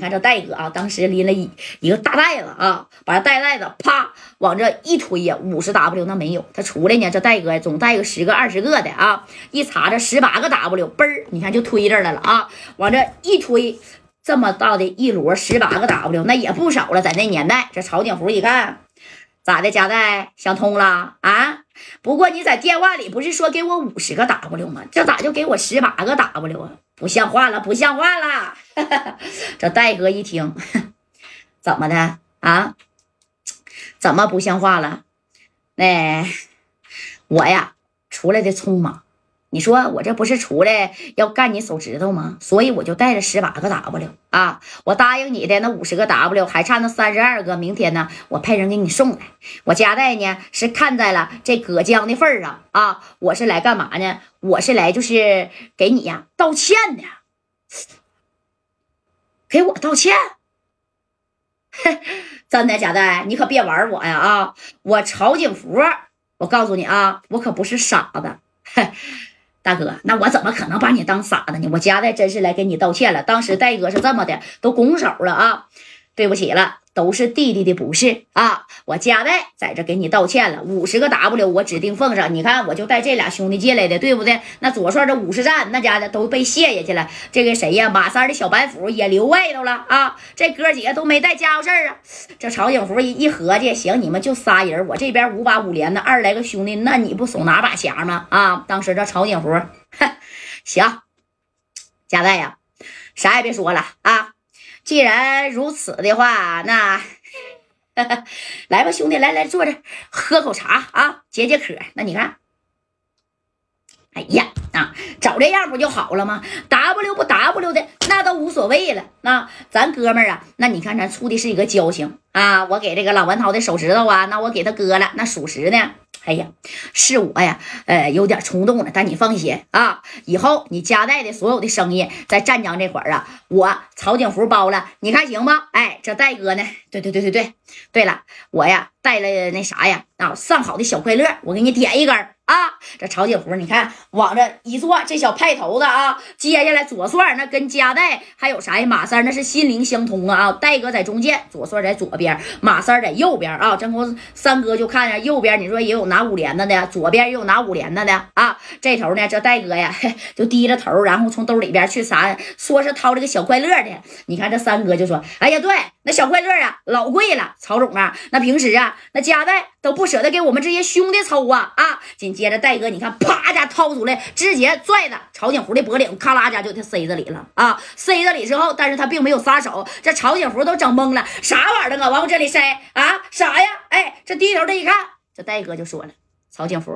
你看这戴哥啊，当时拎了一一个大袋子啊，把这大袋子啪往这一推呀，五十 W 那没有，他出来呢，这戴哥总带个十个二十个的啊，一查这十八个 W，嘣儿，你看就推这来了啊，往这一推，这么大的一摞十八个 W，那也不少了，在那年代，这曹景福一看。咋的，夹带想通了啊？不过你在电话里不是说给我五十个 W 吗？这咋就给我十八个 W 啊？不像话了，不像话了！这戴哥一听，怎么的啊？怎么不像话了？那我呀，出来的匆忙。你说我这不是出来要干你手指头吗？所以我就带了十八个 W 啊！我答应你的那五十个 W 还差那三十二个，明天呢我派人给你送来。我家代呢是看在了这葛江的份上啊，我是来干嘛呢？我是来就是给你呀道歉的，给我道歉。真的假的？你可别玩我呀啊！我曹景福，我告诉你啊，我可不是傻子。大哥，那我怎么可能把你当傻子呢？我家代真是来给你道歉了。当时戴哥是这么的，都拱手了啊，对不起了，都是弟弟的不是啊。我加代在这给你道歉了，五十个 W 我指定奉上。你看，我就带这俩兄弟进来的，对不对？那左帅这五十战，那家的都被卸下去了。这个谁呀？马三的小板斧也留外头了啊。这哥几个都没带家伙事儿啊。这曹景福一一合计，行，你们就仨人，我这边五把五连的二十来个兄弟，那你不手拿把掐吗？啊，当时这曹景福，行，加代呀，啥也别说了啊。既然如此的话，那 来吧，兄弟，来来坐着喝口茶啊，解解渴。那你看。哎呀啊，找这样不就好了吗？W 不 W 的那都无所谓了。那咱哥们儿啊，那你看咱处的是一个交情啊。我给这个老文涛的手指头啊，那我给他割了，那属实呢。哎呀，是我呀，呃，有点冲动了。但你放心啊，以后你家带的所有的生意在湛江这块儿啊，我曹景福包了，你看行吗？哎，这戴哥呢？对对对对对，对了，我呀带了那啥呀啊，上好的小快乐，我给你点一根啊。这曹景福，你看往这一坐，这小派头子啊，接下来左帅那跟加代还有啥呀？马三那是心灵相通啊啊！戴哥在中间，左帅在左边，马三在右边啊。真公三哥就看着右边，你说也有拿五连的的，左边也有拿五连的的啊。这头呢，这戴哥呀就低着头，然后从兜里边去啥，说是掏这个小快乐的。你看这三哥就说：“哎呀，对，那小快乐啊老贵了，曹总啊，那平时啊那加代都不舍得给我们这些兄弟抽啊啊。”紧接着戴哥，你看啪家掏出来，直接拽着曹景福的脖领，咔啦家就他塞这里了啊！塞这里之后，但是他并没有撒手，这曹景福都整懵了，啥玩意儿啊？往我这里塞啊？啥呀？哎，这低头这一看，这戴哥就说了：“曹景福，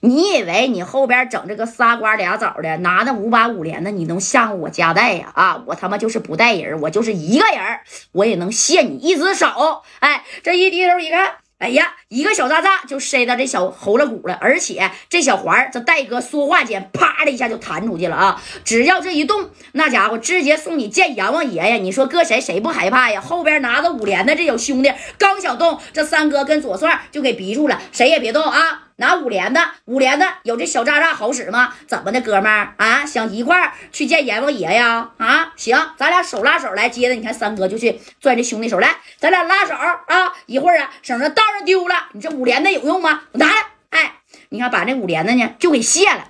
你以为你后边整这个仨瓜俩枣的，拿那五把五连的，你能吓唬我家代呀？啊，我他妈就是不带人，我就是一个人，我也能卸你一只手。哎，这一低头一看。”哎呀，一个小渣渣就塞到这小喉咙骨了，而且这小环这戴哥说话间，啪的一下就弹出去了啊！只要这一动，那家伙直接送你见阎王爷呀！你说搁谁谁不害怕呀？后边拿着五连的这小兄弟刚想动，这三哥跟左帅就给逼住了，谁也别动啊！拿五连的，五连的有这小渣渣好使吗？怎么的，哥们儿啊？想一块儿去见阎王爷呀？啊，行，咱俩手拉手来。接着，你看三哥就去拽这兄弟手来，咱俩拉手啊！一会儿啊，省着道上丢了。你这五连的有用吗？我拿来。哎，你看把这五连的呢就给卸了。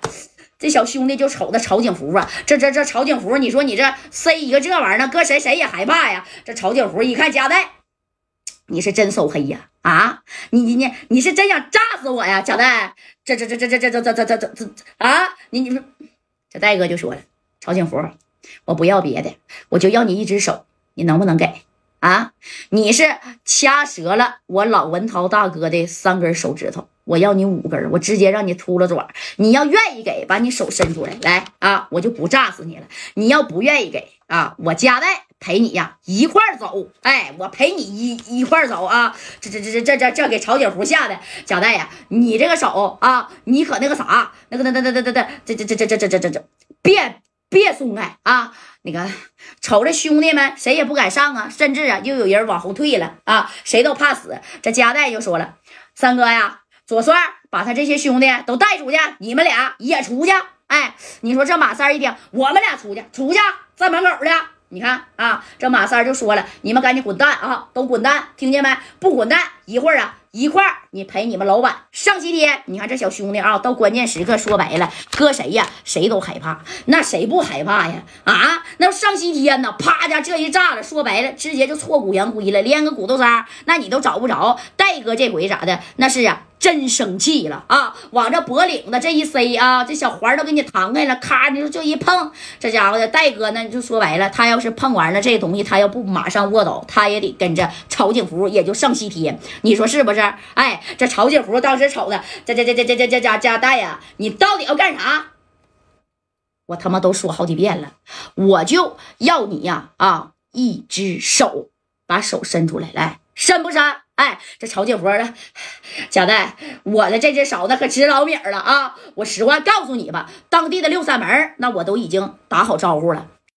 这小兄弟就瞅着曹景福啊，这这这曹景福，你说你这塞一个这玩意儿呢，搁谁谁也害怕呀。这曹景福一看夹带。你是真手黑呀！啊你你你你是真想炸死我呀，贾代？这这这这这这这这这这这这啊！你你说，这戴哥就说了，曹景福，我不要别的，我就要你一只手，你能不能给？啊，你是掐折了我老文涛大哥的三根手指头，我要你五根，我直接让你秃了爪。你要愿意给，把你手伸出来，来啊，我就不炸死你了。你要不愿意给啊，我家代。陪你呀，一块儿走，哎，我陪你一一块儿走啊！这这这这这这这给曹景福吓的，贾代呀，你这个手啊，你可那个啥，那个那那那那那那这这这这这这这这这别别松开啊！那个瞅着兄弟们谁也不敢上啊，甚至啊又有人往后退了啊，谁都怕死。这贾代就说了：“三哥呀，左帅把他这些兄弟都带出去，你们俩也出去。”哎，你说这马三一听，我们俩出去，出去在门口呢。你看啊，这马三就说了，你们赶紧滚蛋啊，都滚蛋，听见没？不滚蛋，一会儿啊，一块儿你陪你们老板上西天。你看这小兄弟啊，到关键时刻说白了，搁谁呀，谁都害怕，那谁不害怕呀？啊，那上西天呢？啪家这一炸了，说白了，直接就挫骨扬灰了，连个骨头渣，那你都找不着。戴哥这回咋的？那是啊。真生气了啊！往这脖领子这一塞啊，这小环都给你弹开了，咔你就就一碰，这家伙的戴哥呢，就说白了，他要是碰完了这东西，他要不马上卧倒，他也得跟着曹景福也就上西天，你说是不是？哎，这曹景福当时瞅的，这这这这这这这家家戴呀，你到底要干啥？我他妈都说好几遍了，我就要你呀啊，一只手，把手伸出来，来删不删？哎，这曹景福的贾代，我的这只勺子可值老米了啊！我实话告诉你吧，当地的六扇门那我都已经打好招呼了。